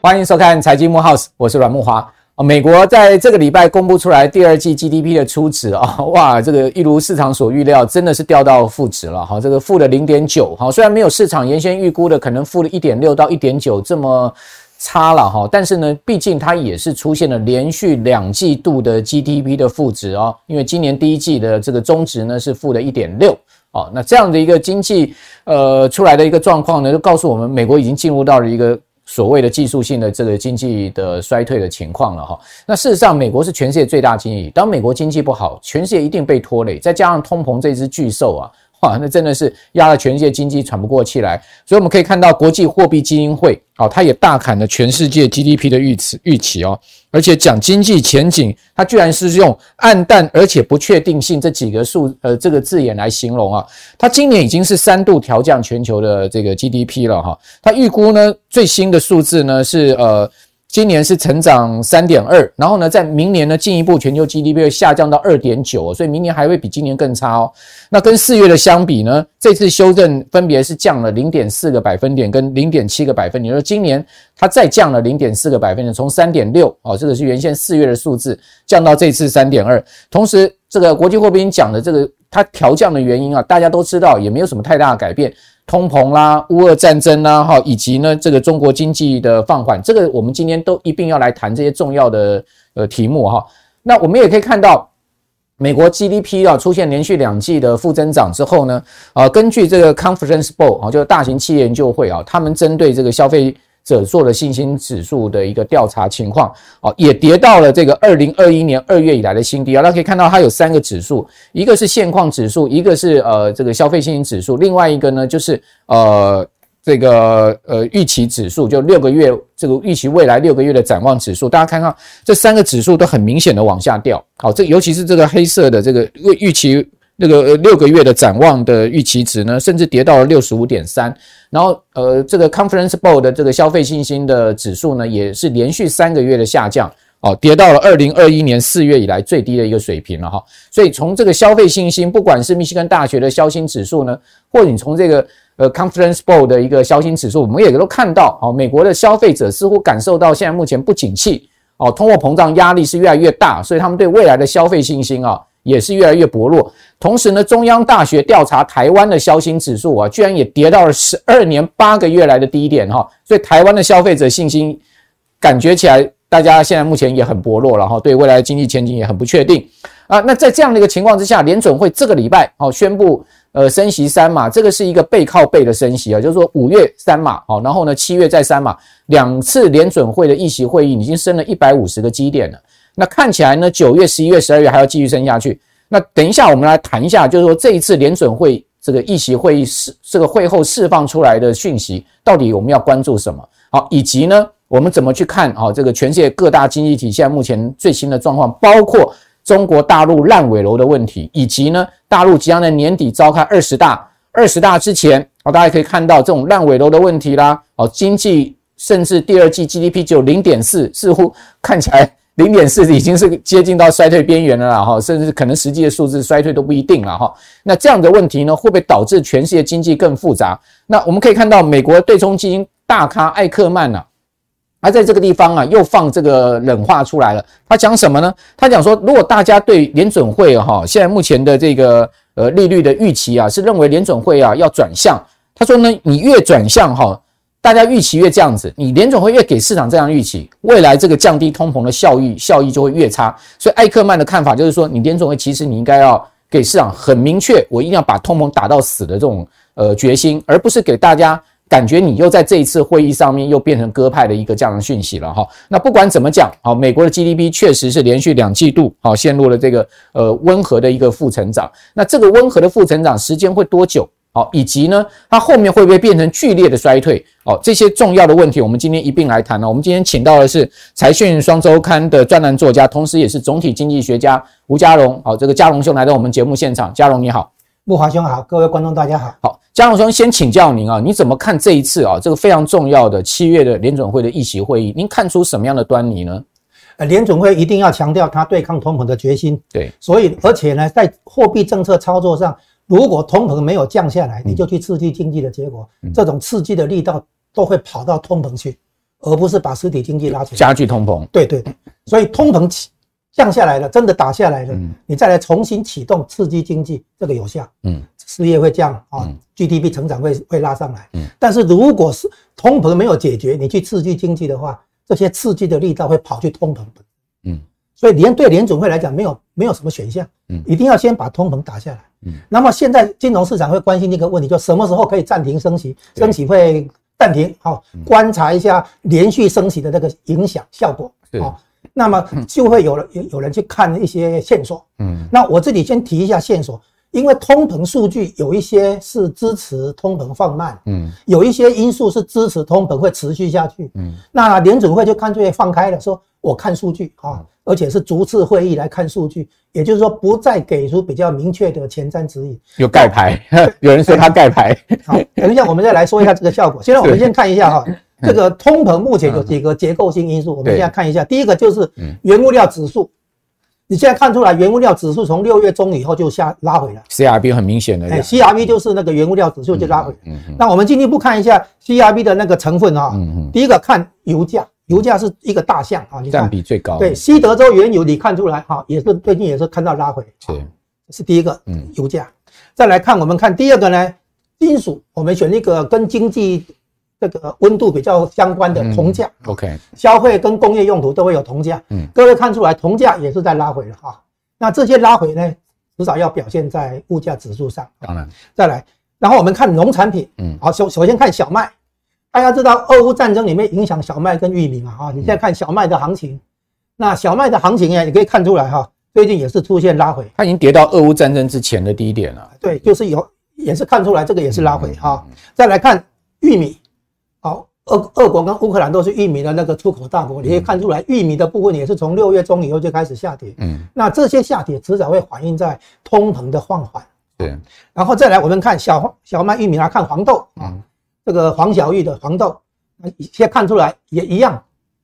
欢迎收看财经木 House，我是阮慕驊。美国在这个礼拜公布出来第二季 GDP 的初值啊，哇，这个一如市场所预料，真的是掉到负值了哈，这个负的零点九哈，虽然没有市场原先预估的可能负的一点六到一点九这么差了哈，但是呢，毕竟它也是出现了连续两季度的 GDP 的负值哦，因为今年第一季的这个中值呢是负的一点六哦，那这样的一个经济呃出来的一个状况呢，就告诉我们美国已经进入到了一个。所谓的技术性的这个经济的衰退的情况了哈，那事实上美国是全世界最大经济，当美国经济不好，全世界一定被拖累，再加上通膨这只巨兽啊。哇，那真的是压了全世界经济喘不过气来，所以我们可以看到国际货币基金会哦，它也大砍了全世界 GDP 的预期预期哦，而且讲经济前景，它居然是用黯淡而且不确定性这几个数呃这个字眼来形容啊，它今年已经是三度调降全球的这个 GDP 了哈，它预估呢最新的数字呢是呃。今年是成长三点二，然后呢，在明年呢，进一步全球 GDP 会下降到二点九，所以明年还会比今年更差哦。那跟四月的相比呢，这次修正分别是降了零点四个百分点跟零点七个百分点，就是今年它再降了零点四个百分点，从三点六哦，这个是原先四月的数字降到这次三点二。同时，这个国际货币讲的这个它调降的原因啊，大家都知道，也没有什么太大的改变。通膨啦，乌俄战争啦，哈，以及呢，这个中国经济的放缓，这个我们今天都一定要来谈这些重要的呃题目哈。那我们也可以看到，美国 GDP 啊出现连续两季的负增长之后呢，啊，根据这个 Conference Board 啊，就是大型企业研究会啊，他们针对这个消费。者做的信心指数的一个调查情况，哦，也跌到了这个二零二一年二月以来的新低啊。大家可以看到，它有三个指数，一个是现况指数，一个是呃这个消费信心指数，另外一个呢就是呃这个呃预期指数，就六个月这个预期未来六个月的展望指数。大家看看这三个指数都很明显的往下掉，好，这尤其是这个黑色的这个预预期。那个六个月的展望的预期值呢，甚至跌到了六十五点三，然后呃，这个 Conference Board 的这个消费信心的指数呢，也是连续三个月的下降，哦，跌到了二零二一年四月以来最低的一个水平了哈。所以从这个消费信心，不管是密西根大学的消心指数呢，或者你从这个呃 Conference Board 的一个消心指数，我们也都看到，哦，美国的消费者似乎感受到现在目前不景气，哦，通货膨胀压力是越来越大，所以他们对未来的消费信心啊。也是越来越薄弱。同时呢，中央大学调查台湾的消芯指数啊，居然也跌到了十二年八个月来的低点哈。所以台湾的消费者信心感觉起来，大家现在目前也很薄弱了哈，对未来的经济前景也很不确定啊。那在这样的一个情况之下，联准会这个礼拜哦宣布呃升息三码，这个是一个背靠背的升息啊，就是说五月三码好，然后呢七月再三码，两次联准会的议息会议已经升了一百五十个基点了。那看起来呢，九月、十一月、十二月还要继续升下去。那等一下，我们来谈一下，就是说这一次联准会这个议席会议释这个会后释放出来的讯息，到底我们要关注什么？好，以及呢，我们怎么去看啊？这个全世界各大经济体现在目前最新的状况，包括中国大陆烂尾楼的问题，以及呢，大陆即将在年底召开二十大，二十大之前，大家可以看到这种烂尾楼的问题啦。哦，经济甚至第二季 GDP 只有零点四，似乎看起来。零点四已经是接近到衰退边缘了啦哈，甚至可能实际的数字衰退都不一定了哈。那这样的问题呢，会不会导致全世界经济更复杂？那我们可以看到，美国对冲基金大咖艾克曼呐，他在这个地方啊，又放这个冷话出来了。他讲什么呢？他讲说，如果大家对联准会哈，现在目前的这个呃利率的预期啊，是认为联准会啊要转向。他说呢，你越转向哈。大家预期越这样子，你联总会越给市场这样预期，未来这个降低通膨的效益效益就会越差。所以艾克曼的看法就是说，你联总会其实你应该要给市场很明确，我一定要把通膨打到死的这种呃决心，而不是给大家感觉你又在这一次会议上面又变成鸽派的一个这样的讯息了哈。那不管怎么讲，好，美国的 GDP 确实是连续两季度好陷入了这个呃温和的一个负成长。那这个温和的负成长时间会多久？好，以及呢，它后面会不会变成剧烈的衰退？哦，这些重要的问题，我们今天一并来谈了。我们今天请到的是财讯双周刊的专栏作家，同时也是总体经济学家吴家荣。好，这个家荣兄来到我们节目现场。家荣你好，木华兄好，各位观众大家好。好，家荣兄先请教您啊，你怎么看这一次啊这个非常重要的七月的联准会的议席会议？您看出什么样的端倪呢？呃，联准会一定要强调他对抗通膨的决心。对，所以而且呢，在货币政策操作上，如果通膨没有降下来，你就去刺激经济的结果，这种刺激的力道都会跑到通膨去，而不是把实体经济拉起来，加剧通膨。对对对，所以通膨起。降下来了，真的打下来了，嗯、你再来重新启动刺激经济，这个有效，嗯，失业会降啊、嗯、，GDP 成长会会拉上来，嗯，但是如果是通膨没有解决，你去刺激经济的话，这些刺激的力道会跑去通膨，嗯，所以联对联总会来讲没有没有什么选项，嗯，一定要先把通膨打下来，嗯，那么现在金融市场会关心一个问题，就什么时候可以暂停升息，升息会暂停，好，观察一下连续升息的那个影响效果，好。那么就会有人有有人去看一些线索，嗯，那我这里先提一下线索，因为通膨数据有一些是支持通膨放慢，嗯，有一些因素是支持通膨会持续下去，嗯，那联准会就干脆放开了，说我看数据啊，而且是逐次会议来看数据，也就是说不再给出比较明确的前瞻指引。有盖牌，有人说他盖牌。好，等一下我们再来说一下这个效果。现在我们先看一下哈。这个通膨目前有几个结构性因素，我们现在看一下。第一个就是原物料指数，你现在看出来原物料指数从六月中以后就下拉回了。CRB 很明显的，哎，CRB 就是那个原物料指数就拉回。嗯嗯。那我们进一步看一下 CRB 的那个成分啊。嗯嗯。第一个看油价，油价是一个大项啊，占比最高。对，西德州原油你看出来哈，也是最近也是看到拉回。是，是第一个。嗯，油价。再来看我们看第二个呢，金属，我们选一个跟经济。这个温度比较相关的铜价，OK，消费跟工业用途都会有铜价，嗯，各位看出来铜价也是在拉回了哈。那这些拉回呢，至少要表现在物价指数上。当然，再来，然后我们看农产品，嗯，好，首首先看小麦，大家知道俄乌战争里面影响小麦跟玉米嘛，哈，你现在看小麦的行情，那小麦的行情呢，你可以看出来哈，最近也是出现拉回，它已经跌到俄乌战争之前的低点了。对，就是有，也是看出来这个也是拉回哈。再来看玉米。好，俄俄国跟乌克兰都是玉米的那个出口大国，你可以看出来，玉米的部分也是从六月中以后就开始下跌。嗯，那这些下跌迟早会反映在通膨的放缓。对，然后再来我们看小小麦、玉米来看黄豆。啊，这个黄小玉的黄豆，现在看出来也一样，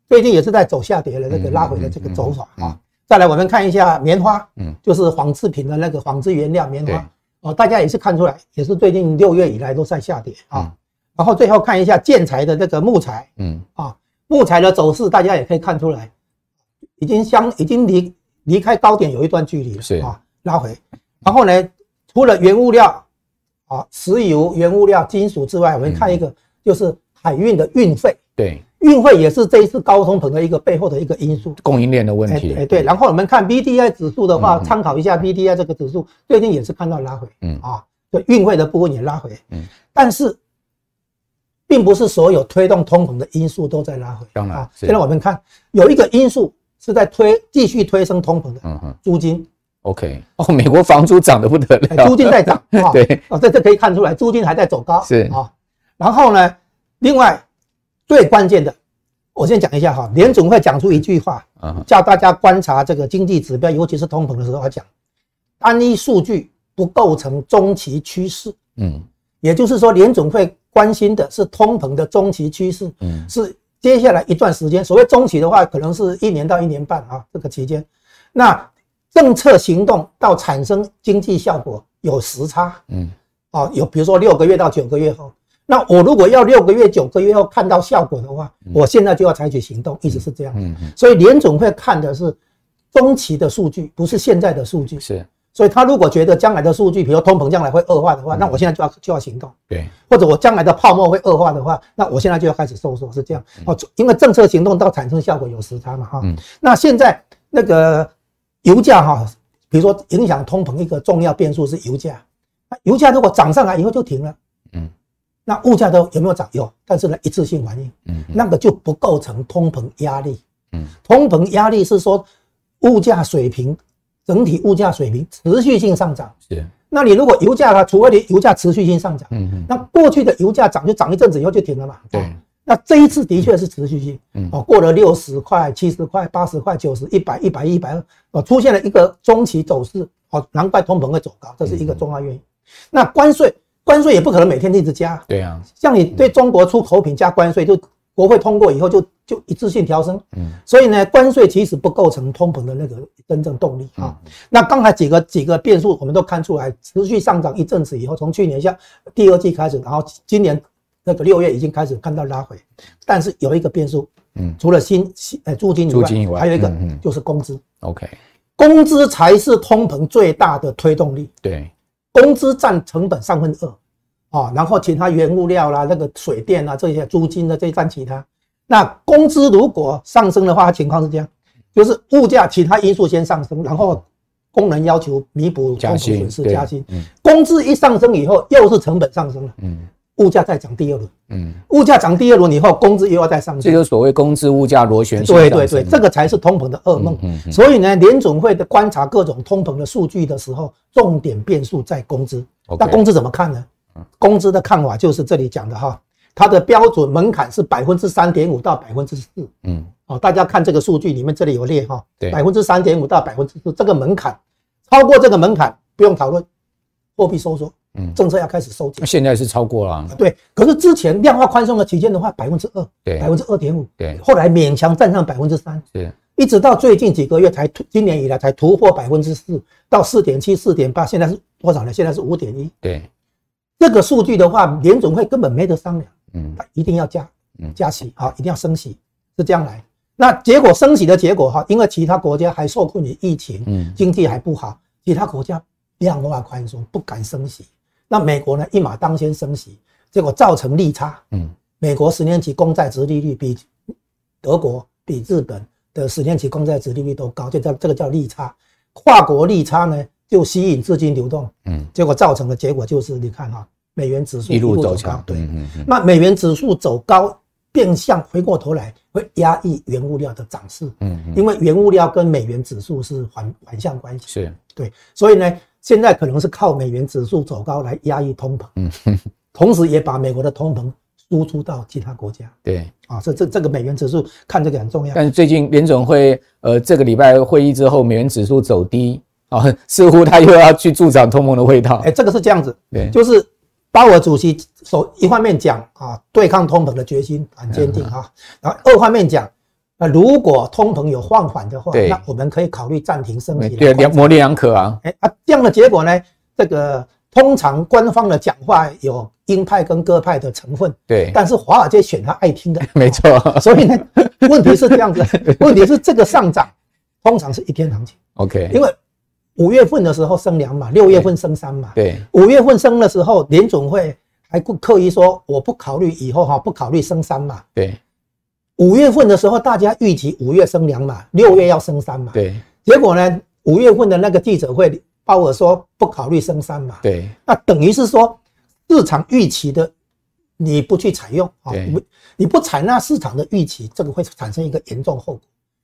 最近也是在走下跌的这个拉回的这个走法。啊。再来我们看一下棉花，嗯，就是纺织品的那个纺织原料棉花。哦，大家也是看出来，也是最近六月以来都在下跌。啊。然后最后看一下建材的这个木材，嗯。啊，木材的走势大家也可以看出来，已经相已经离离开高点有一段距离了，是。啊，拉回。然后呢，除了原物料啊，石油、原物料、金属之外，我们看一个就是海运的运费，对，运费也是这一次高通膨的一个背后的一个因素，供应链的问题。哎对，然后我们看 BDI 指数的话，参考一下 BDI 这个指数，最近也是看到拉回，嗯。啊，对，运费的部分也拉回，嗯，但是。并不是所有推动通膨的因素都在拉回。当然啊，现在我们看有一个因素是在推继续推升通膨的，嗯哼，租金。OK，哦，美国房租涨得不得了，租金在涨。对，哦，这这可以看出来，租金还在走高。是啊，然后呢，另外最关键的，我先讲一下哈，联总会讲出一句话，叫大家观察这个经济指标，尤其是通膨的时候，要讲单一数据不构成中期趋势。嗯，也就是说联总会。关心的是通膨的中期趋势，嗯，是接下来一段时间。所谓中期的话，可能是一年到一年半啊，这个期间。那政策行动到产生经济效果有时差，嗯，哦，有比如说六个月到九个月后。那我如果要六个月、九个月后看到效果的话，我现在就要采取行动，一直是这样。嗯嗯。所以联总会看的是中期的数据，不是现在的数据。是。所以他如果觉得将来的数据，比如通膨将来会恶化的话，那我现在就要就要行动。对，或者我将来的泡沫会恶化的话，那我现在就要开始收缩，是这样。哦，因为政策行动到产生效果有时差嘛，哈。嗯。那现在那个油价哈，比如说影响通膨一个重要变数是油价。那油价如果涨上来以后就停了，嗯。那物价都有没有涨？有，但是呢一次性反应，嗯，那个就不构成通膨压力。嗯。通膨压力是说物价水平。整体物价水平持续性上涨，是。那你如果油价它，除非你油价持续性上涨，嗯嗯，那过去的油价涨就涨一阵子以后就停了嘛，对。那这一次的确是持续性，嗯，哦，过了六十块、七十块、八十块、九十、一百、一百、一百二，哦，出现了一个中期走势，哦，难怪通膨会走高，这是一个重要原因。那关税，关税也不可能每天一直加，对啊。像你对中国出口品加关税就。国会通过以后就就一致性调升，嗯，所以呢，关税其实不构成通膨的那个真正动力。啊。那刚才几个几个变数我们都看出来，持续上涨一阵子以后，从去年下第二季开始，然后今年那个六月已经开始看到拉回，但是有一个变数，嗯，除了新新呃租金以外，租金以外，还有一个就是工资，OK，工资才是通膨最大的推动力，对，工资占成本三分之二。啊，然后其他原物料啦，那个水电啊，这些租金的这一占其他。那工资如果上升的话，情况是这样，就是物价其他因素先上升，然后工人要求弥补工资损失加薪。嗯，工资一上升以后，又是成本上升了。嗯，物价再涨第二轮。嗯，物价涨第二轮以后，工资又要再上升。这就是所谓工资物价螺旋形。对对对，这个才是通膨的噩梦。嗯嗯。所以呢，联准会的观察各种通膨的数据的时候，重点变数在工资。那工资怎么看呢？工资的看法就是这里讲的哈，它的标准门槛是百分之三点五到百分之四。嗯，哦，大家看这个数据里面这里有列哈，对，百分之三点五到百分之四这个门槛，超过这个门槛不用讨论，货币收缩，嗯，政策要开始收紧。现在是超过了，对。可是之前量化宽松的期间的话，百分之二，对，百分之二点五，对。后来勉强站上百分之三，对，一直到最近几个月才突，今年以来才突破百分之四到四点七、四点八，现在是多少呢？现在是五点一，对。这个数据的话，联总会根本没得商量，嗯，一定要加，嗯，加息，啊，一定要升息，是这样来。那结果升息的结果哈，因为其他国家还受困于疫情，嗯，经济还不好，其他国家量化宽松不敢升息，那美国呢一马当先升息，结果造成利差，嗯，美国十年期公债殖利率比德国、比日本的十年期公债殖利率都高，就叫这个叫利差，跨国利差呢。就吸引资金流动，嗯，结果造成的结果就是你看哈，美元指数一路走高，对，那美元指数走高，变相回过头来会压抑原物料的涨势，嗯，因为原物料跟美元指数是反反向关系，是。对，所以呢，现在可能是靠美元指数走高来压抑通膨，嗯，同时也把美国的通膨输出到其他国家，对，啊，这这这个美元指数看这个很重要，但是最近联总会呃这个礼拜会议之后，美元指数走低。啊，似乎他又要去助长通膨的味道。哎，这个是这样子，对，就是鲍尔主席首一方面讲啊，对抗通膨的决心很坚定啊，然后二方面讲，啊，如果通膨有放缓的话，那我们可以考虑暂停升息。对，模棱两可啊。哎啊，这样的结果呢，这个通常官方的讲话有鹰派跟鸽派的成分，对，但是华尔街选他爱听的，没错。所以呢，问题是这样子，问题是这个上涨通常是一天行情，OK，因为。五月份的时候升两码，六月份升三码。对，五月份升的时候，联总会还刻意说我不考虑以后哈，不考虑升三码。对，五月份的时候大家预期五月升两码，六月要升三码。对，结果呢，五月份的那个记者会，鲍尔说不考虑升三码。对，那等于是说市场预期的你不去采用啊，你你不采纳市场的预期，这个会产生一个严重后果。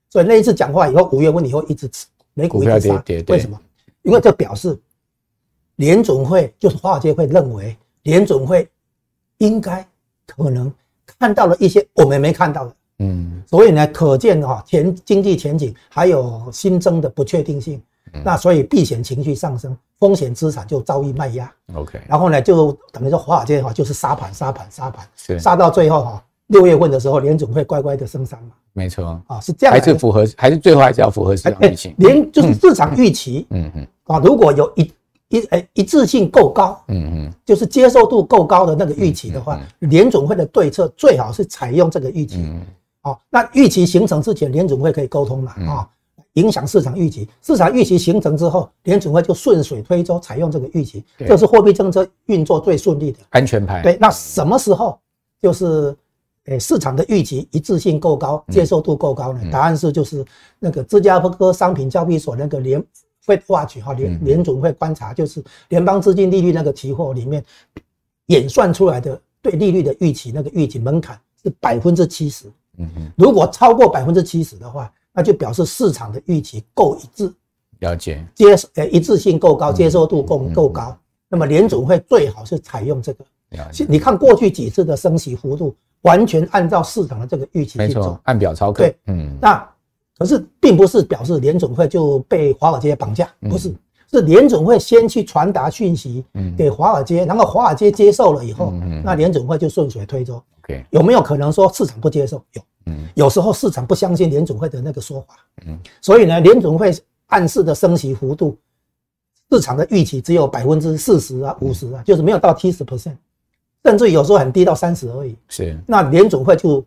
所以那一次讲话以后，五月份以后一直美股一直杀，为什么？因为这表示联总会就是华尔街会认为联总会应该可能看到了一些我们没看到的，嗯，所以呢，可见哈前经济前景还有新增的不确定性，那所以避险情绪上升，风险资产就遭遇卖压，OK，然后呢就等于说华尔街哈就是杀盘杀盘杀盘，杀到最后哈六月份的时候联总会乖乖的升三嘛。没错啊，是这样，还是符合，还是最后还是要符合市场预期。连就是市场预期，嗯嗯啊，如果有一一诶一致性够高，嗯嗯，就是接受度够高的那个预期的话，联总会的对策最好是采用这个预期。嗯，好，那预期形成之前，联总会可以沟通嘛？啊，影响市场预期，市场预期形成之后，联总会就顺水推舟采用这个预期，这是货币政策运作最顺利的安全牌。对，那什么时候就是？诶，市场的预期一致性够高，接受度够高呢？答案是就是那个芝加哥商品交易所那个联 Fed Watch 哈联联总会观察，就是联邦资金利率那个期货里面演算出来的对利率的预期，那个预期门槛是百分之七十。嗯嗯，如果超过百分之七十的话，那就表示市场的预期够一致。了解，接诶一致性够高，接受度够够高。那么联总会最好是采用这个。你看过去几次的升息幅度。完全按照市场的这个预期去走，按表操课。对，嗯，那可是并不是表示联总会就被华尔街绑架，不是。是联总会先去传达讯息给华尔街，然后华尔街接受了以后，那联总会就顺水推舟。有没有可能说市场不接受？有，有时候市场不相信联总会的那个说法，所以呢，联总会暗示的升息幅度，市场的预期只有百分之四十啊、五十啊，就是没有到七十 percent，甚至有时候很低到三十而已。是，那联准会就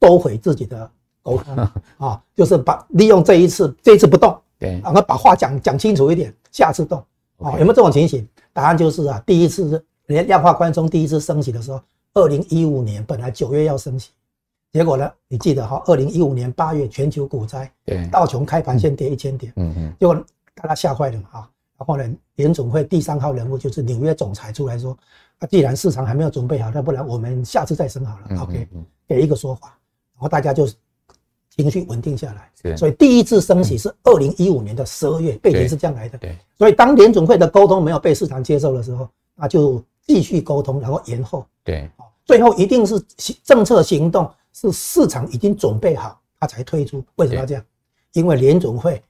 收回自己的沟通 啊，就是把利用这一次，这一次不动，对，然后把话讲讲清楚一点，下次动啊，有没有这种情形？答案就是啊，第一次连量化宽松第一次升息的时候，二零一五年本来九月要升息，结果呢，你记得哈，二零一五年八月全球股灾，对，道琼开盘先跌一千点，嗯嗯，结果大家吓坏了嘛啊。然后呢，联总会第三号人物就是纽约总裁出来说：“啊，既然市场还没有准备好，那不然我们下次再升好了。”OK，给一个说法，然后大家就情绪稳定下来。所以第一次升息是二零一五年的十二月，背景是这样来的。对。所以当联总会的沟通没有被市场接受的时候，那就继续沟通，然后延后。对。最后一定是政策行动是市场已经准备好，他才推出。为什么要这样？因为联总会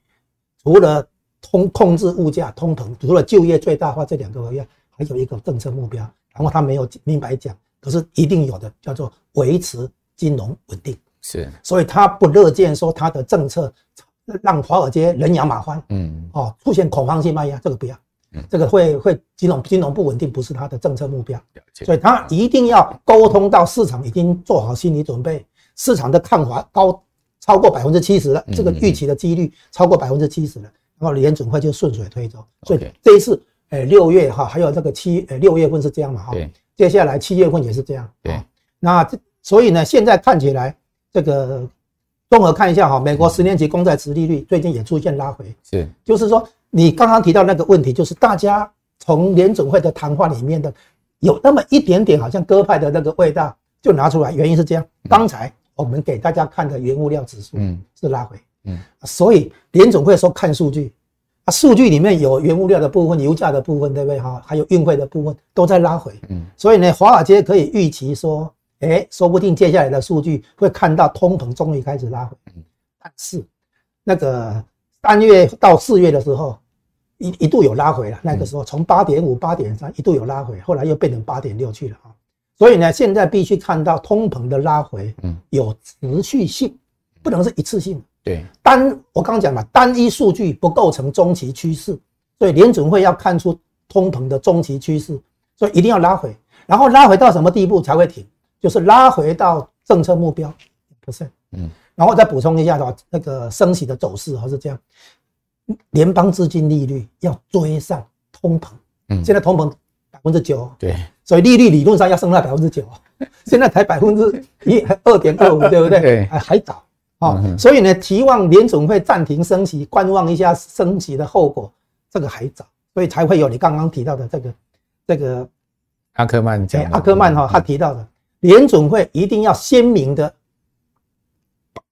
除了通控制物价通膨，除了就业最大化这两个以外，还有一个政策目标。然后他没有明白讲，可是一定有的，叫做维持金融稳定。是，所以他不乐见说他的政策让华尔街人仰马翻。嗯，哦，出现恐慌性卖压，这个不要。嗯，这个会会金融金融不稳定，不是他的政策目标。所以他一定要沟通到市场已经做好心理准备，市场的看法高超过百分之七十了，这个预期的几率超过百分之七十了。然后联准会就顺水推舟，所以这一次，诶，六月哈，还有这个七，诶，六月份是这样嘛哈，接下来七月份也是这样，对，那这所以呢，现在看起来这个综合看一下哈，美国十年期公债殖利率最近也出现拉回，是，就是说你刚刚提到那个问题，就是大家从联总会的谈话里面的有那么一点点好像鸽派的那个味道，就拿出来，原因是这样，刚才我们给大家看的原物料指数，嗯，是拉回。嗯，所以联总会说看数据，啊，数据里面有原物料的部分、油价的部分，对不对哈？还有运费的部分都在拉回。嗯，所以呢，华尔街可以预期说，哎，说不定接下来的数据会看到通膨终于开始拉回。嗯，但是那个三月到四月的时候，一一度有拉回了，那个时候从八点五、八点三一度有拉回，后来又变成八点六去了啊。所以呢，现在必须看到通膨的拉回，嗯，有持续性，不能是一次性。对，单我刚刚讲嘛，单一数据不构成中期趋势，所以联准会要看出通膨的中期趋势，所以一定要拉回，然后拉回到什么地步才会停？就是拉回到政策目标，不是？嗯，然后再补充一下的话，那个升息的走势还是这样，联邦资金利率要追上通膨，嗯，现在通膨百分之九，对，所以利率理论上要升到百分之九，现在才百分之一二点二五，对不对？对，还还早。啊，所以呢，期望联总会暂停升息，观望一下升息的后果，这个还早，所以才会有你刚刚提到的这个这个阿克曼讲，阿克曼哈他提到的联总会一定要鲜明的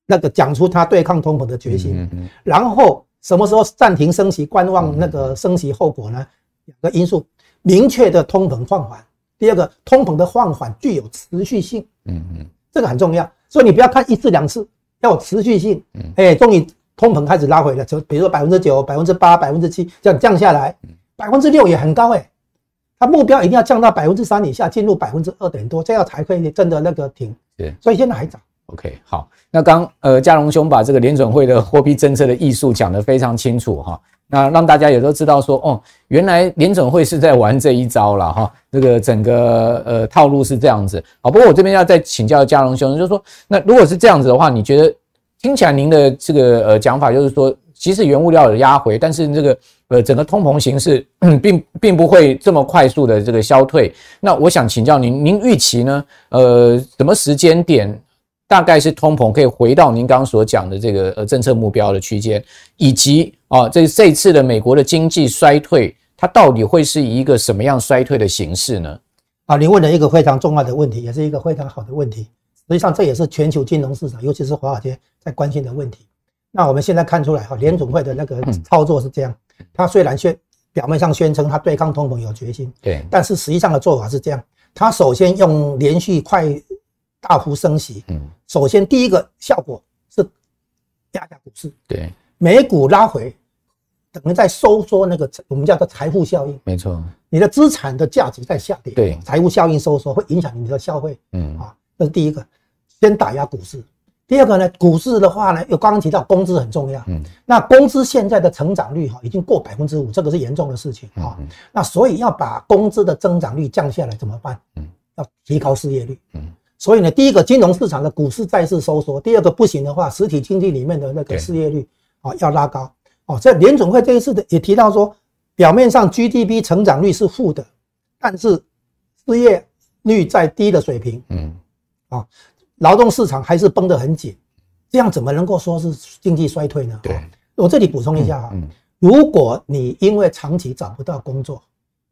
那个讲出他对抗通膨的决心，然后什么时候暂停升息，观望那个升息后果呢？两个因素，明确的通膨放缓，第二个通膨的放缓具有持续性，嗯嗯，这个很重要，所以你不要看一次两次。要有持续性，哎，终于通膨开始拉回了，就比如说百分之九、百分之八、百分之七这样降下来，百分之六也很高哎，它目标一定要降到百分之三以下，进入百分之二点多，这样才可以真的那个停。对，所以现在还早。OK，好，那刚呃嘉荣兄把这个联准会的货币政策的艺术讲得非常清楚哈，那让大家也都知道说，哦，原来联总会是在玩这一招了哈，这个整个呃套路是这样子。好，不过我这边要再请教嘉荣兄，就是说，那如果是这样子的话，你觉得听起来您的这个呃讲法就是说，其实原物料有压回，但是这个呃整个通膨形势 并并不会这么快速的这个消退。那我想请教您，您预期呢？呃，什么时间点？大概是通膨可以回到您刚刚所讲的这个呃政策目标的区间，以及啊这这次的美国的经济衰退，它到底会是一个什么样衰退的形式呢？啊，你问了一个非常重要的问题，也是一个非常好的问题。实际上这也是全球金融市场，尤其是华尔街在关心的问题。那我们现在看出来哈，联准会的那个操作是这样，它虽然宣表面上宣称它对抗通膨有决心，对，但是实际上的做法是这样，它首先用连续快。大幅升息，嗯，首先第一个效果是压下股市，对，美股拉回，等于在收缩那个我们叫做财富效应。没错，你的资产的价值在下跌，对，财富效应收缩会影响你的消费。嗯啊，这是第一个，先打压股市。第二个呢，股市的话呢，又刚刚提到工资很重要。嗯，那工资现在的成长率哈已经过百分之五，这个是严重的事情啊。那所以要把工资的增长率降下来怎么办？嗯，要提高失业率。嗯，所以呢，第一个金融市场的股市再次收缩，第二个不行的话，实体经济里面的那个失业率啊要拉高。哦，这联总会这一次的也提到说，表面上 GDP 成长率是负的，但是失业率在低的水平。嗯，啊。劳动市场还是绷得很紧，这样怎么能够说是经济衰退呢？对，我这里补充一下哈，如果你因为长期找不到工作，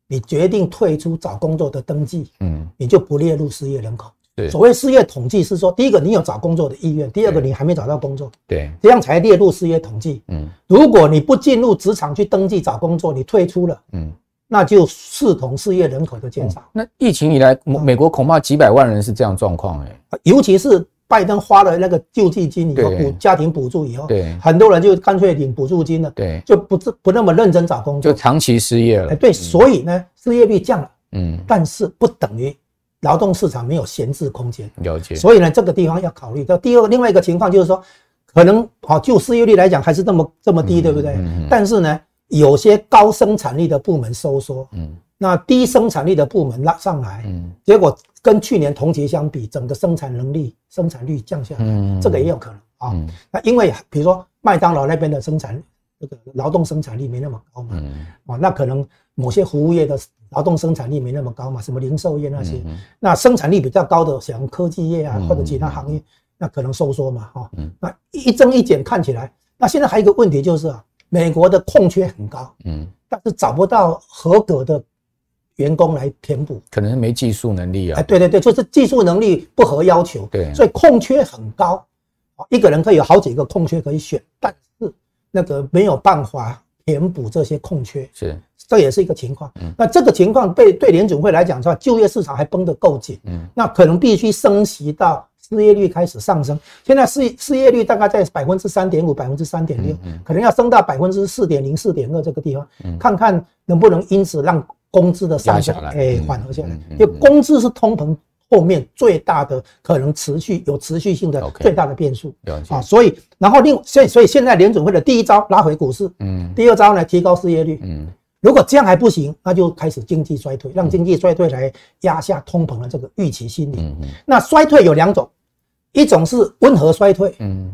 你决定退出找工作的登记，嗯，你就不列入失业人口。对，所谓失业统计是说，第一个你有找工作的意愿，第二个你还没找到工作，对，这样才列入失业统计。嗯，如果你不进入职场去登记找工作，你退出了，嗯，那就视同失业人口的减少。那疫情以来，美国恐怕几百万人是这样状况哎。尤其是拜登花了那个救济金以后，补家庭补助以后，对，很多人就干脆领补助金了，对，就不不那么认真找工作，就长期失业了。哎，对，所以呢，失业率降了，嗯，但是不等于劳动市场没有闲置空间。了解。所以呢，这个地方要考虑到第二个另外一个情况就是说，可能好就失业率来讲还是这么这么低，对不对？但是呢，有些高生产力的部门收缩，嗯，那低生产力的部门拉上来，嗯，结果。跟去年同期相比，整个生产能力、生产率降下来，嗯，这个也有可能啊。那因为比如说麦当劳那边的生产，这个劳动生产力没那么高嘛，嗯，啊，那可能某些服务业的劳动生产力没那么高嘛，什么零售业那些，那生产力比较高的，像科技业啊或者其他行业，那可能收缩嘛，哈，那一增一减看起来，那现在还有一个问题就是啊，美国的空缺很高，嗯，但是找不到合格的。员工来填补，可能是没技术能力啊。哎，对对对，就是技术能力不合要求。对，所以空缺很高，一个人可以有好几个空缺可以选，但是那个没有办法填补这些空缺，是，这也是一个情况。嗯，那这个情况对对联准会来讲的话，就业市场还绷得够紧。嗯，那可能必须升息到失业率开始上升。现在失失业率大概在百分之三点五、百分之三点六，可能要升到百分之四点零、四点二这个地方，看看能不能因此让。工资的上升，哎，缓和下。来，因为工资是通膨后面最大的可能持续有持续性的最大的变数。啊，所以然后另所以所以现在联准会的第一招拉回股市，嗯，第二招呢提高失业率，嗯，如果这样还不行，那就开始经济衰退，让经济衰退来压下通膨的这个预期心理。嗯，那衰退有两种，一种是温和衰退，嗯，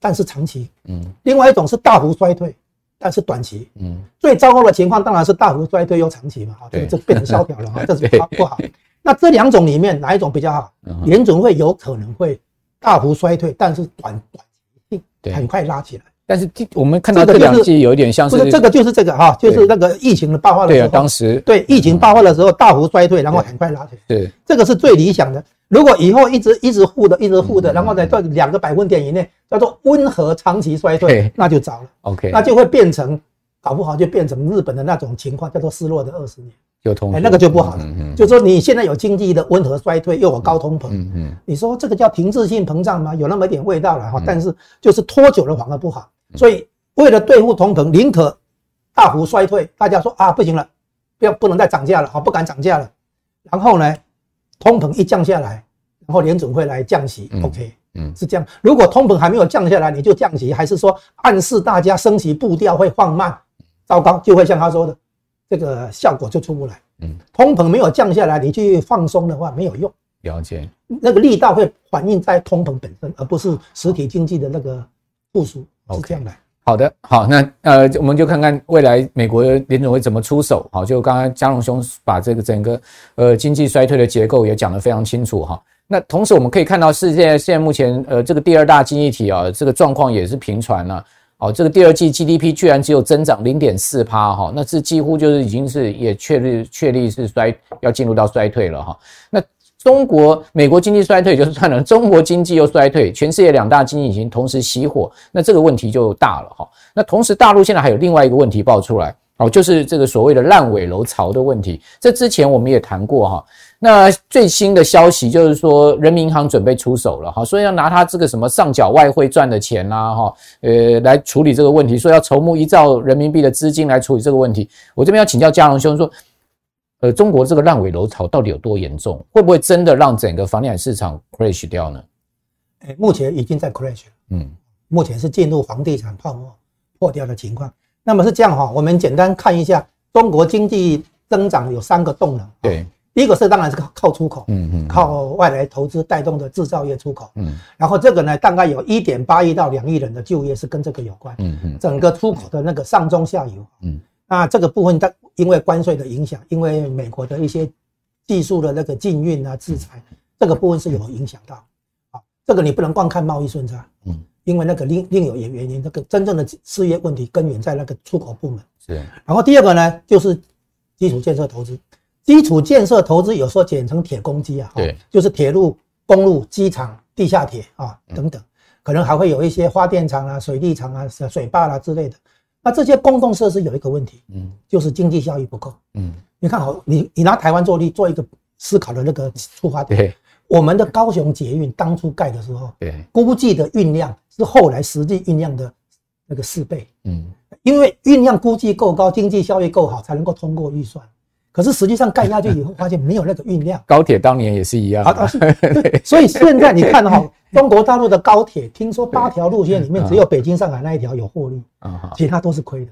但是长期，嗯，另外一种是大幅衰退。但是短期，嗯，最糟糕的情况当然是大幅衰退又长期嘛，啊，这这变成萧条了 哈，这是不好。那这两种里面哪一种比较好？联准会有可能会大幅衰退，但是短短期性很快拉起来。但是我们看到这两季有一点像是这个就是这个哈，就是那个疫情的爆发的时候，当时。对疫情爆发的时候大幅衰退，然后很快拉起来，对，这个是最理想的。如果以后一直一直负的，一直负的，然后在这两个百分点以内叫做温和长期衰退，那就糟了。OK，那就会变成，搞不好就变成日本的那种情况，叫做失落的二十年。有通，哎，那个就不好。了。就说你现在有经济的温和衰退，又有高通膨，嗯嗯，你说这个叫停滞性膨胀吗？有那么一点味道了哈，但是就是拖久了反而不好。所以为了对付通膨，宁可大幅衰退。大家说啊，不行了，不要不能再涨价了，好，不敢涨价了。然后呢？通膨一降下来，然后联准会来降息，OK，嗯，是这样。如果通膨还没有降下来，你就降息，还是说暗示大家升息步调会放慢？糟糕，就会像他说的，这个效果就出不来。嗯，通膨没有降下来，你去放松的话没有用。了解，那个力道会反映在通膨本身，而不是实体经济的那个复苏，是这样的。好的，好，那呃，我们就看看未来美国联准会怎么出手。好，就刚刚嘉荣兄把这个整个呃经济衰退的结构也讲得非常清楚哈。那同时我们可以看到，世界现在目前呃这个第二大经济体啊，这个状况也是频传了。哦，这个第二季 GDP 居然只有增长零点四趴哈，那这几乎就是已经是也确立确立是衰要进入到衰退了哈。那中国、美国经济衰退 就算了，中国经济又衰退，全世界两大经济已经同时熄火，那这个问题就大了哈。那同时，大陆现在还有另外一个问题爆出来，哦，就是这个所谓的烂尾楼潮的问题。这之前我们也谈过哈。那最新的消息就是说，人民银行准备出手了哈，所以要拿他这个什么上缴外汇赚的钱呐哈，呃，来处理这个问题，说要筹募一兆人民币的资金来处理这个问题。我这边要请教嘉龙兄说，呃，中国这个烂尾楼潮到底有多严重？会不会真的让整个房地产市场 crash 掉呢？诶，目前已经在 crash 了，嗯，目前是进入房地产泡沫破掉的情况。那么是这样哈，我们简单看一下中国经济增长有三个动能，对。第一个是当然是靠靠出口，嗯嗯，靠外来投资带动的制造业出口，嗯，然后这个呢，大概有一点八亿到两亿人的就业是跟这个有关，嗯嗯，整个出口的那个上中下游，嗯，那这个部分它因为关税的影响，因为美国的一些技术的那个禁运啊制裁，这个部分是有影响到，啊，这个你不能光看贸易顺差，嗯，因为那个另另有原原因，那个真正的失业问题根源在那个出口部门，是，然后第二个呢就是基础建设投资。基础建设投资有时候简称铁公鸡啊，对，就是铁路、公路、机场、地下铁啊等等，可能还会有一些发电厂啊、水利厂啊、水坝啦之类的。那这些公共设施有一个问题，嗯，就是经济效益不够，嗯，你看好你你拿台湾做例做一个思考的那个出发点，对，我们的高雄捷运当初盖的时候，对，估计的运量是后来实际运量的那个四倍，嗯，因为运量估计够高，经济效益够好，才能够通过预算。可是实际上盖下去以后，发现没有那个运量。高铁当年也是一样。啊，所以现在你看哈，中国大陆的高铁，听说八条路线里面只有北京上海那一条有获利，其他都是亏的。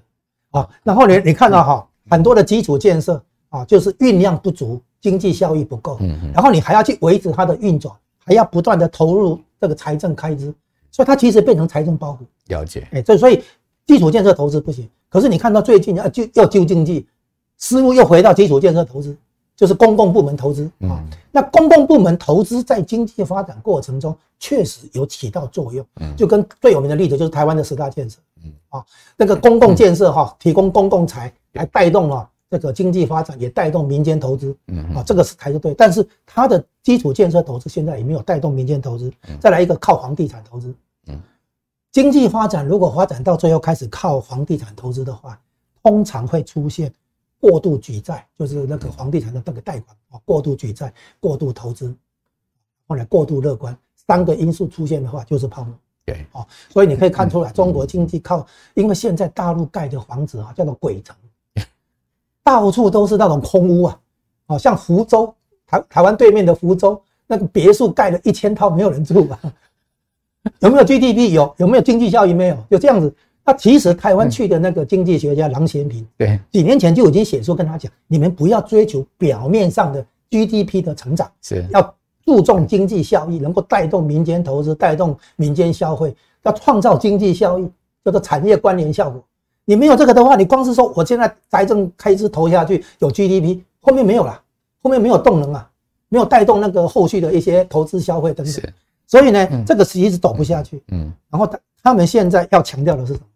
啊，然后你你看到哈，很多的基础建设啊，就是运量不足，经济效益不够。然后你还要去维持它的运转，还要不断的投入这个财政开支，所以它其实变成财政包袱。了解。哎，这所以基础建设投资不行。可是你看到最近要救要救经济。思路又回到基础建设投资，就是公共部门投资啊。那公共部门投资在经济发展过程中确实有起到作用。就跟最有名的例子就是台湾的十大建设，啊，那个公共建设哈，提供公共财来带动了这个经济发展，也带动民间投资。啊，这个是才是对。但是它的基础建设投资现在也没有带动民间投资。再来一个靠房地产投资。经济发展如果发展到最后开始靠房地产投资的话，通常会出现。过度举债就是那个房地产的那个贷款啊，过度举债、过度投资，后来过度乐观，三个因素出现的话就是泡沫。对，哦，所以你可以看出来，中国经济靠，因为现在大陆盖的房子啊叫做鬼城，到处都是那种空屋啊，哦，像福州台台湾对面的福州那个别墅盖了一千套，没有人住啊？有没有 GDP？有，有没有经济效益？没有，就这样子。那其实台湾去的那个经济学家郎咸平，对，几年前就已经写书跟他讲，你们不要追求表面上的 GDP 的成长，是要注重经济效益，能够带动民间投资，带动民间消费，要创造经济效益，叫做产业关联效果。你没有这个的话，你光是说我现在财政开支投下去有 GDP，后面没有了，后面没有动能啊，没有带动那个后续的一些投资消费等等。所以呢，这个是一直走不下去。嗯，然后他他们现在要强调的是什么？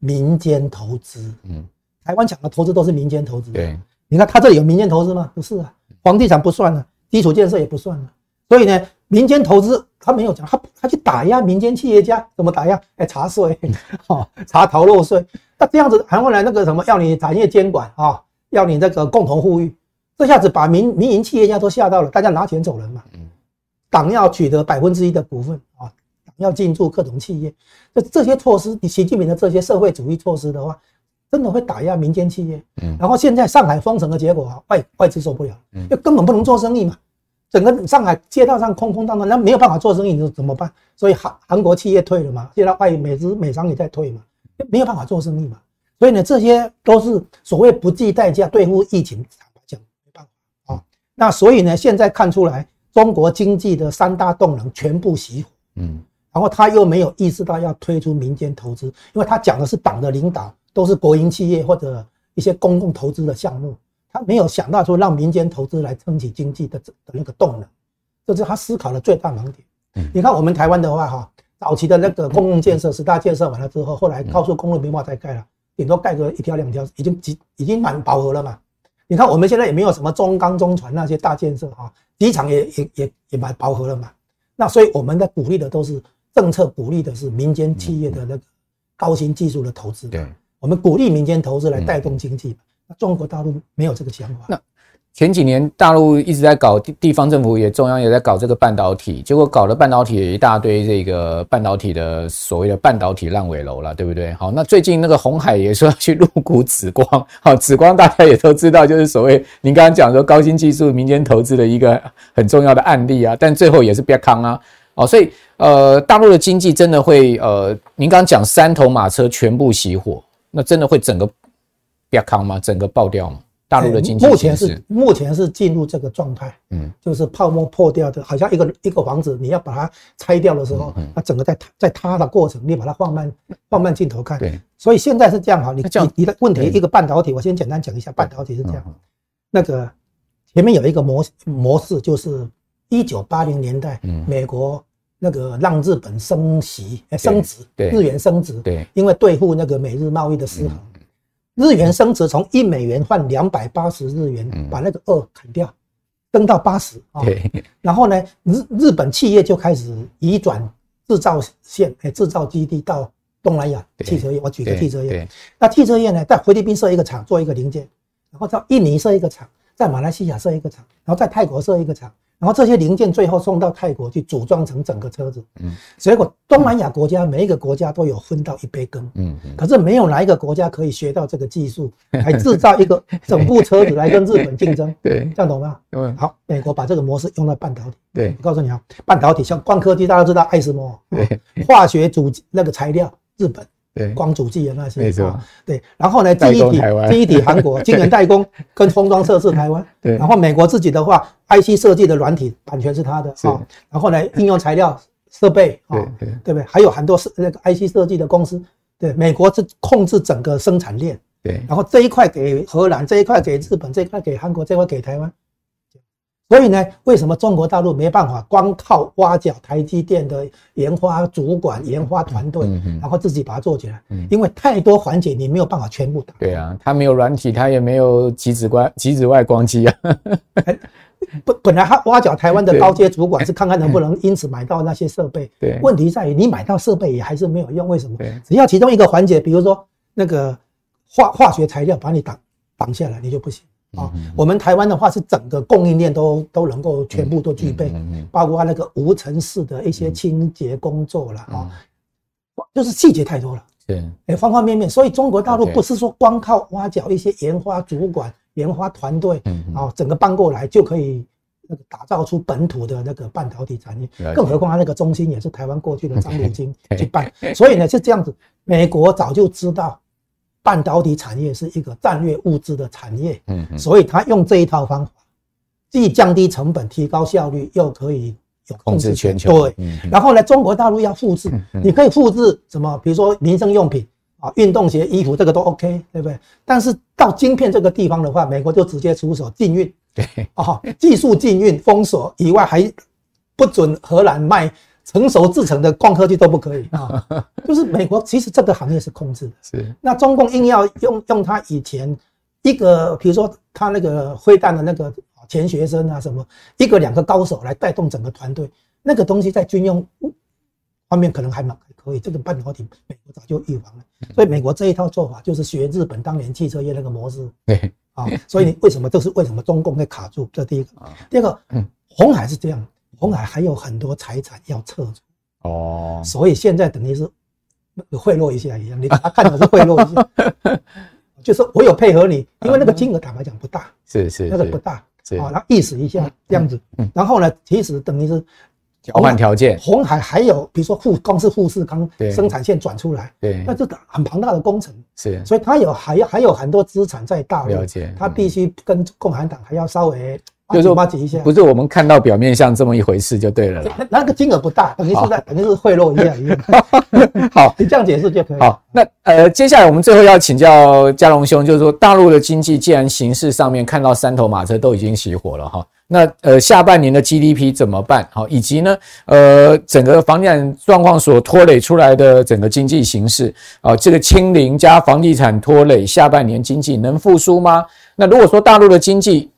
民间投资，嗯，台湾讲的投资都是民间投资。对，你看他这里有民间投资吗？不是啊，房地产不算了，基础建设也不算了。所以呢，民间投资他没有讲，他他去打压民间企业家，怎么打压？哎，查税，哦，查逃漏税。那这样子，然后来那个什么，要你产业监管啊，要你这个共同富裕，这下子把民民营企业家都吓到了，大家拿钱走人嘛。嗯，党要取得百分之一的股份啊。要进驻各种企业，这这些措施，你习近平的这些社会主义措施的话，真的会打压民间企业。嗯，然后现在上海封城的结果啊，外外资受不了，嗯，因为根本不能做生意嘛，整个上海街道上空空荡荡，那没有办法做生意，你说怎么办？所以韩韩国企业退了嘛，现在外美资美商也在退嘛，没有办法做生意嘛。所以呢，这些都是所谓不计代价对付疫情，坦白讲没办法啊。那所以呢，现在看出来，中国经济的三大动能全部熄火。嗯。然后他又没有意识到要推出民间投资，因为他讲的是党的领导，都是国营企业或者一些公共投资的项目，他没有想到说让民间投资来撑起经济的的那个动能，这是他思考的最大盲点。你看我们台湾的话，哈，早期的那个公共建设十大建设完了之后，后来高速公路没办法再盖了，顶多盖个一条两条，已经几已经蛮饱和了嘛。你看我们现在也没有什么中钢中船那些大建设哈，机场也也也也蛮饱和了嘛。那所以我们在鼓励的都是。政策鼓励的是民间企业的那个高新技术的投资，对，我们鼓励民间投资来带动经济。那中国大陆没有这个想法。那前几年大陆一直在搞地地方政府也中央也在搞这个半导体，结果搞了半导体有一大堆这个半导体的所谓的半导体烂尾楼了，对不对？好，那最近那个鸿海也说要去入股紫光，好，紫光大家也都知道，就是所谓您刚刚讲说高新技术民间投资的一个很重要的案例啊，但最后也是别康啊，哦，所以呃，大陆的经济真的会呃，您刚刚讲三头马车全部熄火，那真的会整个别康吗？整个爆掉吗？大陆的经济目前是目前是进入这个状态，嗯，就是泡沫破掉的，好像一个一个房子，你要把它拆掉的时候，它整个在在塌的过程，你把它放慢放慢镜头看，对，所以现在是这样哈，你你你的问题一个半导体，我先简单讲一下，半导体是这样，那个前面有一个模模式，就是一九八零年代，美国那个让日本升息升值，日元升值，对，因为对付那个美日贸易的失衡。日元升值，从一美元换两百八十日元，把那个二砍掉，升到八十啊。然后呢，日日本企业就开始移转制造线，哎，制造基地到东南亚汽车业。我举个汽车业，那汽车业呢，在菲律宾设一个厂做一个零件，然后到印尼设一个厂，在马来西亚设一个厂，然后在泰国设一个厂。然后这些零件最后送到泰国去组装成整个车子，嗯，结果东南亚国家每一个国家都有分到一杯羹，嗯，可是没有哪一个国家可以学到这个技术，来制造一个整部车子来跟日本竞争，对，这样懂吗？对，好，美国把这个模式用到半导体，对，我告诉你啊，半导体像光科技，大家都知道爱斯摩，对，化学主那个材料日本。对，光阻剂的那些，没错。对，然后呢，记忆体，记忆体韩国，晶圆代工跟封装测试台湾。对，然后美国自己的话，IC 设计的软体版权是他的啊。然后呢，应用材料设备啊，对对不对？还有很多是那个 IC 设计的公司。对，美国是控制整个生产链。对，然后这一块给荷兰，这一块给日本，这一块给韩国，这块给台湾。所以呢，为什么中国大陆没办法光靠挖角台积电的研发主管、研发团队，然后自己把它做起来？因为太多环节你没有办法全部打。对啊，它没有软体，它也没有极紫光、极紫外光机啊。本本来他挖角台湾的高阶主管是看看能不能因此买到那些设备。对，问题在于你买到设备也还是没有用。为什么？只要其中一个环节，比如说那个化化学材料把你挡挡下来，你就不行。啊，我们台湾的话是整个供应链都都能够全部都具备，包括那个无尘室的一些清洁工作了啊，就是细节太多了，对，哎，方方面面，所以中国大陆不是说光靠挖角一些研发主管、研发团队，啊，整个搬过来就可以那个打造出本土的那个半导体产业，更何况它那个中心也是台湾过去的张汝京 去办，所以呢是这样子，美国早就知道。半导体产业是一个战略物资的产业，嗯，所以他用这一套方法，既降低成本、提高效率，又可以有控制全球。对，然后呢，中国大陆要复制，你可以复制什么？比如说民生用品啊，运动鞋、衣服，这个都 OK，对不对？但是到晶片这个地方的话，美国就直接出手禁运，对，哦，技术禁运、封锁以外，还不准荷兰卖。成熟制成的光刻机都不可以啊，就是美国其实这个行业是控制的，是。那中共硬要用用他以前一个，比如说他那个灰弹的那个钱学森啊什么，一个两个高手来带动整个团队，那个东西在军用方面可能还蛮还可以。这个半导体美国早就预防了，所以美国这一套做法就是学日本当年汽车业那个模式，对啊。所以你为什么这是为什么中共会卡住？这第一个，第二个，嗯，鸿海是这样。鸿海还有很多财产要撤出哦，所以现在等于是贿赂一下一样，你把它看成是贿赂一下，就是我有配合你，因为那个金额坦白讲不大，是是那个不大，啊，然后意思一下这样子，然后呢，其实等于是交换条件，红海还有比如说富光是富士康生产线转出来，对，那这个很庞大的工程，是，所以他有还还有很多资产在大陆，了解，他必须跟共产党还要稍微。就是说，不是我们看到表面像这么一回事就对了。那那个金额不大，等于是在等于是贿赂一样一样。好，你这样解释就可以。好，那呃，接下来我们最后要请教嘉龙兄，就是说，大陆的经济既然形势上面看到三头马车都已经熄火了哈，那呃下半年的 GDP 怎么办？好，以及呢呃整个房地产状况所拖累出来的整个经济形势啊，这个清零加房地产拖累，下半年经济能复苏吗？那如果说大陆的经济，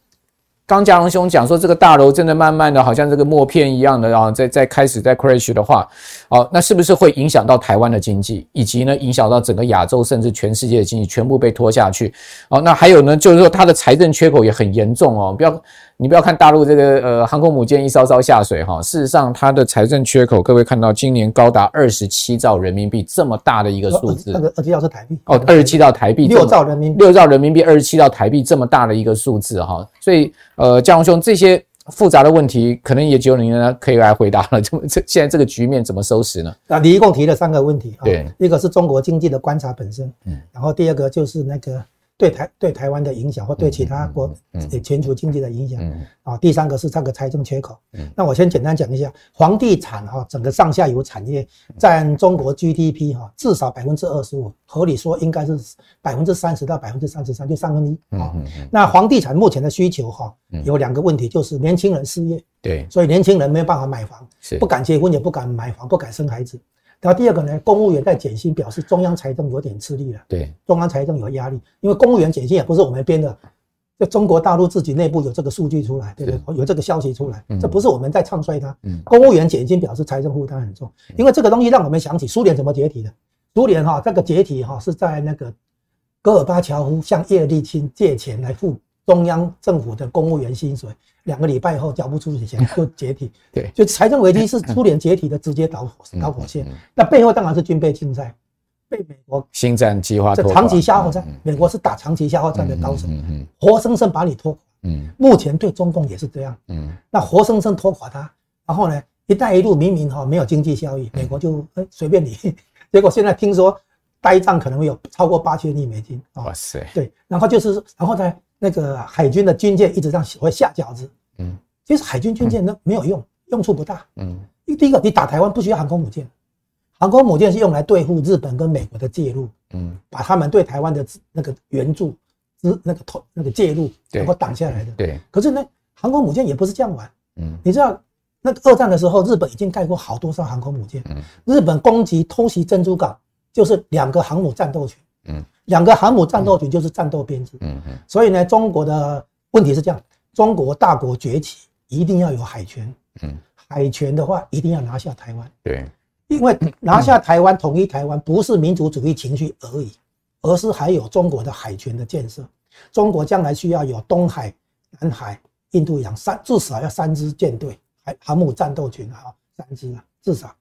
刚嘉荣兄讲说，这个大楼真的慢慢的，好像这个默片一样的，然后在在开始在 crash 的话，哦，那是不是会影响到台湾的经济，以及呢影响到整个亚洲甚至全世界的经济，全部被拖下去？哦，那还有呢，就是说它的财政缺口也很严重哦。不要你不要看大陆这个呃航空母舰一艘艘下水哈，事实上它的财政缺口，各位看到今年高达二十七兆人民币这么大的一个数字，那个二十七兆是台币哦，二十七兆台币，六兆人民币，六兆人民币，二十七兆台币这么大的一个数字哈，所以呃，嘉荣兄这些。复杂的问题，可能也只有您呢可以来回答了。这这现在这个局面怎么收拾呢？啊，你一共提了三个问题啊。对，一个是中国经济的观察本身，嗯，然后第二个就是那个。对台对台湾的影响，或对其他国全球经济的影响啊。第三个是这个财政缺口。那我先简单讲一下，房地产哈，整个上下游产业占中国 GDP 哈，至少百分之二十五，合理说应该是百分之三十到百分之三十三，就三分一啊。那房地产目前的需求哈，有两个问题，就是年轻人失业，对，所以年轻人没有办法买房，不敢结婚，也不敢买房，不敢生孩子。然后第二个呢，公务员在减薪，表示中央财政有点吃力了。对，中央财政有压力，因为公务员减薪也不是我们编的，就中国大陆自己内部有这个数据出来，对不对？有这个消息出来，这不是我们在唱衰它。嗯，公务员减薪表示财政负担很重，因为这个东西让我们想起苏联怎么解体的。苏联哈，这个解体哈是在那个戈尔巴乔夫向叶利钦借钱来付中央政府的公务员薪水。两个礼拜以后缴不出钱 就解体，对，就财政危机 是苏联解体的直接导火导火线。那背后当然是军备竞赛，被美国新战计划，这长期消耗战，美国是打长期消耗战的高手，活生生把你拖垮。嗯，目前对中共也是这样。嗯，那活生生拖垮他，然后呢，一带一路明明哈没有经济效益，美国就哎随便你，结果现在听说呆账可能会有超过八千亿美金。哇塞，对，然后就是然后再。那个海军的军舰一直这样会下饺子，嗯，其实海军军舰那没有用，用处不大，嗯，第一个你打台湾不需要航空母舰，航空母舰是用来对付日本跟美国的介入，嗯，把他们对台湾的那个援助，那个投那个介入能够挡下来的，对。可是呢，航空母舰也不是这样玩，嗯，你知道那个二战的时候，日本已经盖过好多艘航空母舰，嗯，日本攻击偷袭珍珠港就是两个航母战斗群，嗯。两个航母战斗群就是战斗编制，嗯嗯，所以呢，中国的问题是这样：中国大国崛起，一定要有海权，嗯，海权的话，一定要拿下台湾，对，因为拿下台湾、统一台湾，不是民族主义情绪而已，而是还有中国的海权的建设。中国将来需要有东海、南海、印度洋三，至少要三支舰队，海航母战斗群啊，三支啊，至少。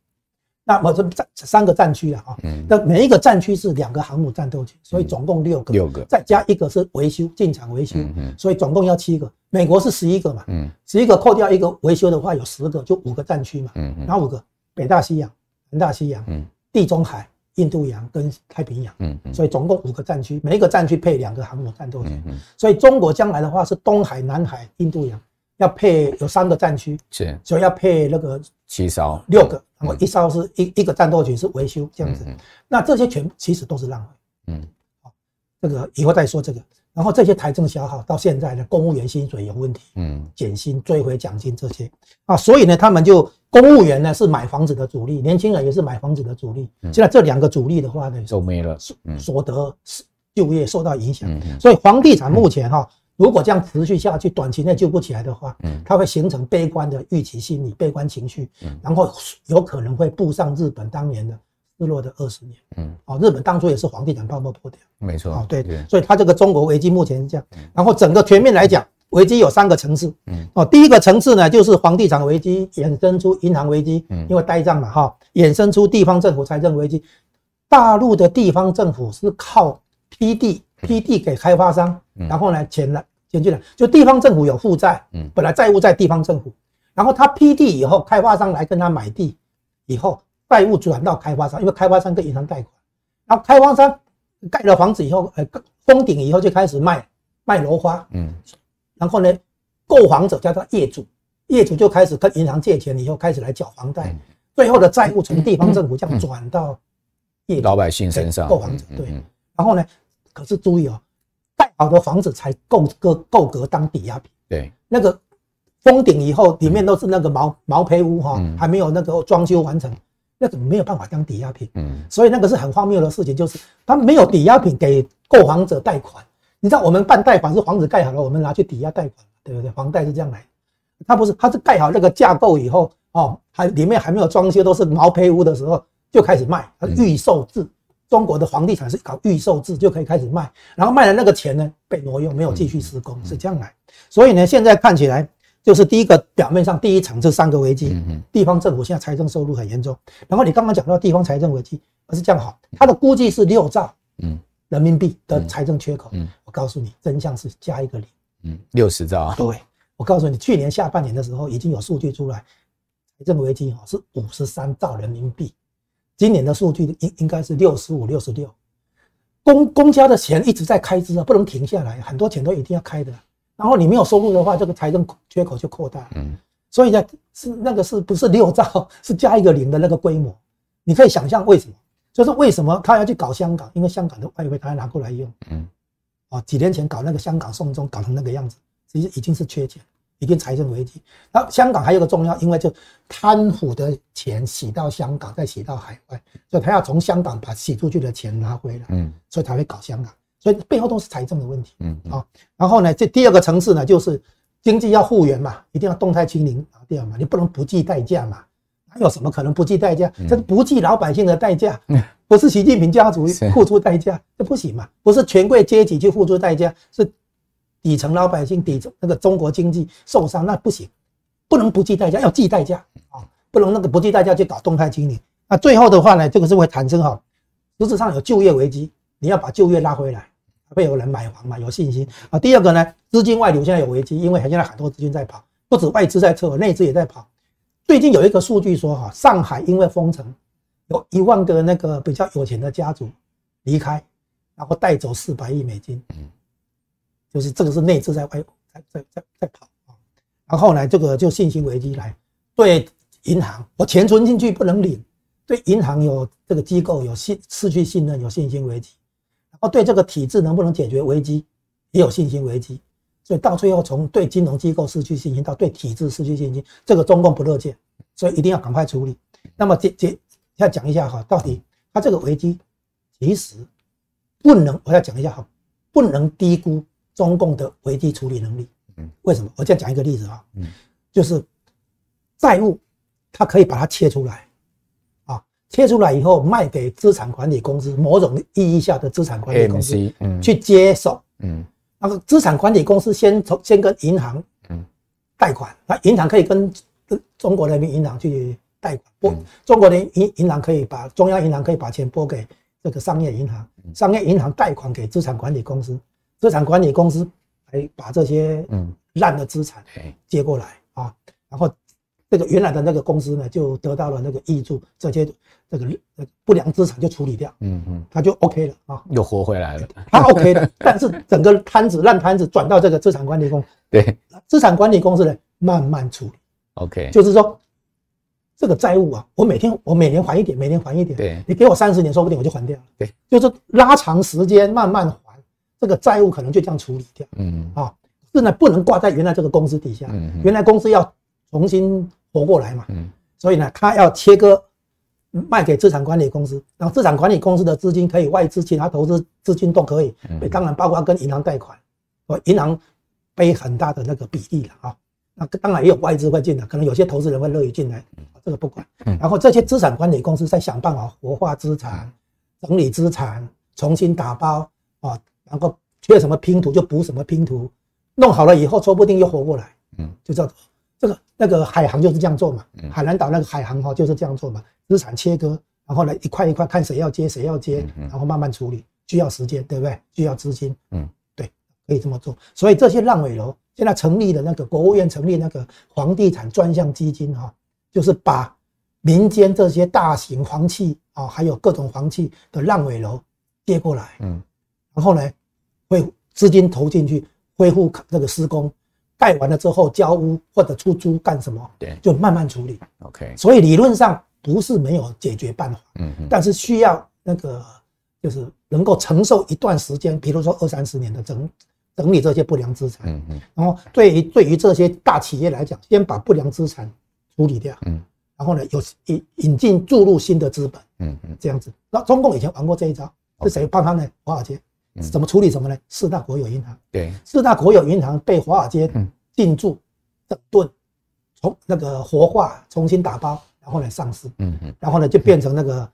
那我这战三个战区了啊，那每一个战区是两个航母战斗群，所以总共六个，六个再加一个是维修进场维修，所以总共要七个。美国是十一个嘛，十一个扣掉一个维修的话有十个，就五个战区嘛，哪五个？北大西洋、南大西洋、地中海、印度洋跟太平洋，所以总共五个战区，每一个战区配两个航母战斗群，所以中国将来的话是东海、南海、印度洋。要配有三个战区，是，所以要配那个七艘。六个，然后一艘是一一个战斗群是维修这样子，那这些全其实都是浪费，嗯，好，这个以后再说这个，然后这些财政消耗到现在的，公务员薪水有问题，嗯，减薪追回奖金这些。啊，所以呢，他们就公务员呢是买房子的主力，年轻人也是买房子的主力，现在这两个主力的话呢，都没了，所所得就业受到影响，所以房地产目前哈。如果这样持续下去，短期内救不起来的话，嗯，它会形成悲观的预期心理、悲观情绪，嗯，然后有可能会步上日本当年的失落的二十年，嗯，哦，日本当初也是房地产泡沫破掉，没错，哦，对，所以它这个中国危机目前是这样，然后整个全面来讲，危机有三个层次，嗯，哦，第一个层次呢就是房地产危机衍生出银行危机，嗯，因为呆账嘛，哈，衍生出地方政府财政危机，大陆的地方政府是靠批地。批地给开发商，然后呢，钱来钱进来，就地方政府有负债，嗯，本来债务在地方政府，然后他批地以后，开发商来跟他买地，以后债务转到开发商，因为开发商跟银行贷款，然后开发商盖了房子以后，呃，封顶以后就开始卖卖楼花，嗯，然后呢，购房者叫做业主，业主就开始跟银行借钱，以后开始来缴房贷，最后的债务从地方政府这样转到业主老百姓身上，购房者对，然后呢？可是注意哦，盖好多房子才够格够格当抵押品。对，那个封顶以后，里面都是那个毛毛坯屋哈，还没有那个装修完成，那个没有办法当抵押品。嗯，所以那个是很荒谬的事情，就是他没有抵押品给购房者贷款。你知道我们办贷款是房子盖好了，我们拿去抵押贷款，对不对？房贷是这样来，他不是，他是盖好那个架构以后，哦，还里面还没有装修，都是毛坯屋的时候就开始卖，预售制。中国的房地产是搞预售制，就可以开始卖，然后卖的那个钱呢被挪用，没有继续施工，是这样来。所以呢，现在看起来就是第一个表面上第一层这三个危机，地方政府现在财政收入很严重。然后你刚刚讲到地方财政危机，而是这样好，它的估计是六兆嗯人民币的财政缺口。我告诉你，真相是加一个零，嗯，六十兆啊。对，我告诉你，去年下半年的时候已经有数据出来，财政危机哈是五十三兆人民币。今年的数据应应该是六十五、六十六，公公家的钱一直在开支啊，不能停下来，很多钱都一定要开的。然后你没有收入的话，这个财政缺口就扩大。嗯，所以呢，是那个是不是六兆，是加一个零的那个规模？你可以想象为什么？就是为什么他要去搞香港？因为香港的外汇他要拿过来用。嗯，啊，几年前搞那个香港送中搞成那个样子，其实已经是缺钱。一定财政危机，然后香港还有个重要，因为就贪腐的钱洗到香港，再洗到海外，所以他要从香港把洗出去的钱拿回来，嗯，所以才会搞香港，所以背后都是财政的问题，嗯。啊，然后呢，这第二个层次呢，就是经济要复原嘛，一定要动态清零，对嘛，你不能不计代价嘛，哪有什么可能不计代价？这是不计老百姓的代价，不是习近平家族付出代价，这不行嘛，不是权贵阶级去付出代价，是。底层老百姓，底层那个中国经济受伤，那不行，不能不计代价，要计代价啊，不能那个不计代价去搞动态清零。那最后的话呢，这个是会产生哈，实质上有就业危机，你要把就业拉回来，会有人买房嘛，有信心啊。第二个呢，资金外流现在有危机，因为现在很多资金在跑，不止外资在撤，内资也在跑。最近有一个数据说哈，上海因为封城，有一万个那个比较有钱的家族离开，然后带走四百亿美金。就是这个是内资在外在在在在跑啊，然后呢，这个就信心危机来，对银行，我钱存进去不能领，对银行有这个机构有信失去信任，有信心危机，然后对这个体制能不能解决危机也有信心危机，所以到最后从对金融机构失去信心到对体制失去信心，这个中共不乐见，所以一定要赶快处理。那么接接要讲一下哈，到底它这个危机其实不能，我要讲一下哈，不能低估。中共的危机处理能力，嗯，为什么？我这样讲一个例子啊，嗯，就是债务，它可以把它切出来，啊，切出来以后卖给资产管理公司，某种意义下的资产管理公司，嗯，去接手，嗯，那个资产管理公司先从先跟银行，嗯，贷款，那银行可以跟中国人民银行去贷款，拨中国人民银行可以把中央银行可以把钱拨给这个商业银行，商业银行贷款给资产管理公司。资产管理公司来把这些嗯。烂的资产接过来啊，然后这个原来的那个公司呢就得到了那个益处，这些这个不良资产就处理掉，嗯嗯，他就 OK 了啊，又活回来了，他 OK 了，但是整个摊子烂摊子转到这个资产管理公司，对，资产管理公司呢慢慢处理，OK，就是说这个债务啊，我每天我每年还一点，每年还一点，对，你给我三十年，说不定我就还掉了，对，就是拉长时间慢慢还。这个债务可能就这样处理掉，嗯。啊，是呢，不能挂在原来这个公司底下，嗯，原来公司要重新活过来嘛，嗯，所以呢，他要切割，卖给资产管理公司，然后资产管理公司的资金可以外资、其他投资资金都可以，嗯，当然包括跟银行贷款，哦，银行背很大的那个比例了啊，那当然也有外资会进来，可能有些投资人会乐意进来，这个不管，然后这些资产管理公司再想办法活化资产，整理资产，重新打包啊。然后缺什么拼图就补什么拼图，弄好了以后说不定又活过来，嗯，就叫这个那个海航就是这样做嘛，海南岛那个海航哈就是这样做嘛，资产切割，然后呢一块一块看谁要接谁要接，然后慢慢处理，需要时间对不对？需要资金，嗯，对，可以这么做。所以这些烂尾楼现在成立的那个国务院成立那个房地产专项基金哈，就是把民间这些大型房企啊，还有各种房企的烂尾楼接过来，嗯，然后呢。会资金投进去，恢复这个施工，盖完了之后交屋或者出租干什么？对，就慢慢处理。OK，所以理论上不是没有解决办法，嗯，但是需要那个就是能够承受一段时间，比如说二三十年的整整理这些不良资产，嗯嗯，然后对于对于这些大企业来讲，先把不良资产处理掉，嗯，然后呢，有引引进注入新的资本，嗯嗯，这样子。那中共以前玩过这一招，是谁帮他呢？华尔街。怎么处理什么呢？四大国有银行，对，四大国有银行被华尔街定住、整顿、从那个活化，重新打包，然后呢上市，嗯嗯，然后呢就变成那个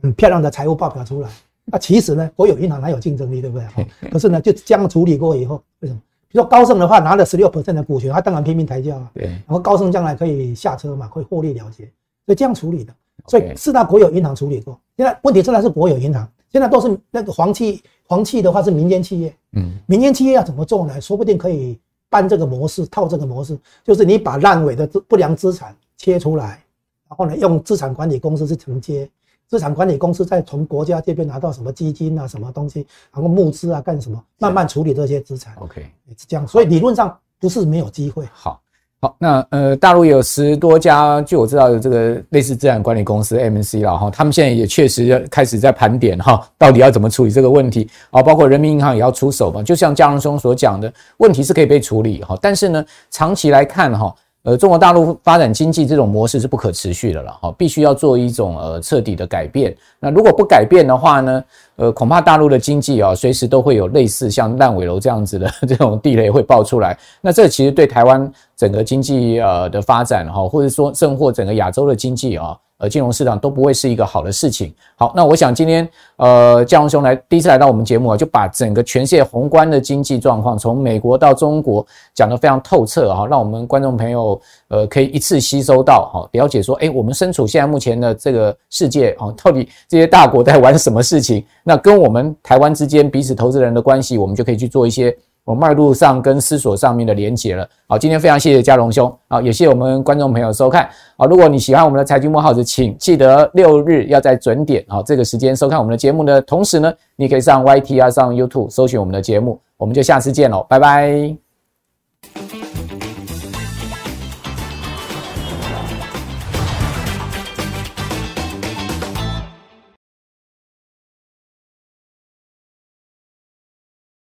很漂亮的财务报表出来。那其实呢，国有银行哪有竞争力，对不对？可是呢，就这样处理过以后，为什么？比如说高盛的话拿了十六 percent 的股权，他当然拼命抬价啊。对。然后高盛将来可以下车嘛，可以获利了结，所以这样处理的。所以四大国有银行处理过。现在问题现在是国有银行，现在都是那个黄企，黄企的话是民间企业。嗯。民间企业要怎么做呢？说不定可以搬这个模式，套这个模式，就是你把烂尾的不良资产切出来，然后呢，用资产管理公司去承接。资产管理公司再从国家这边拿到什么基金啊，什么东西，然后募资啊，干什么，慢慢处理这些资产。OK，是这样，所以理论上不是没有机会。好，好，那呃，大陆有十多家，据我知道的这个类似资产管理公司 MNC 了哈，他们现在也确实开始在盘点哈，到底要怎么处理这个问题啊？包括人民银行也要出手嘛，就像嘉荣兄所讲的，问题是可以被处理哈，但是呢，长期来看哈。呃，中国大陆发展经济这种模式是不可持续的了哈，必须要做一种呃彻底的改变。那如果不改变的话呢，呃，恐怕大陆的经济啊，随时都会有类似像烂尾楼这样子的 这种地雷会爆出来。那这其实对台湾整个经济呃的发展哈，或者说甚或整个亚洲的经济啊。呃，金融市场都不会是一个好的事情。好，那我想今天呃，嘉荣兄来第一次来到我们节目啊，就把整个全世界宏观的经济状况，从美国到中国讲得非常透彻啊，让我们观众朋友呃可以一次吸收到哈，了解说，诶，我们身处现在目前的这个世界啊，到底这些大国在玩什么事情？那跟我们台湾之间彼此投资人的关系，我们就可以去做一些。我脉络上跟思索上面的连结了。好，今天非常谢谢嘉荣兄，好，也谢谢我们观众朋友收看。好，如果你喜欢我们的财经幕号子请记得六日要在准点，好，这个时间收看我们的节目的同时呢，你可以上 YT 啊，上 YouTube 搜寻我们的节目，我们就下次见喽，拜拜。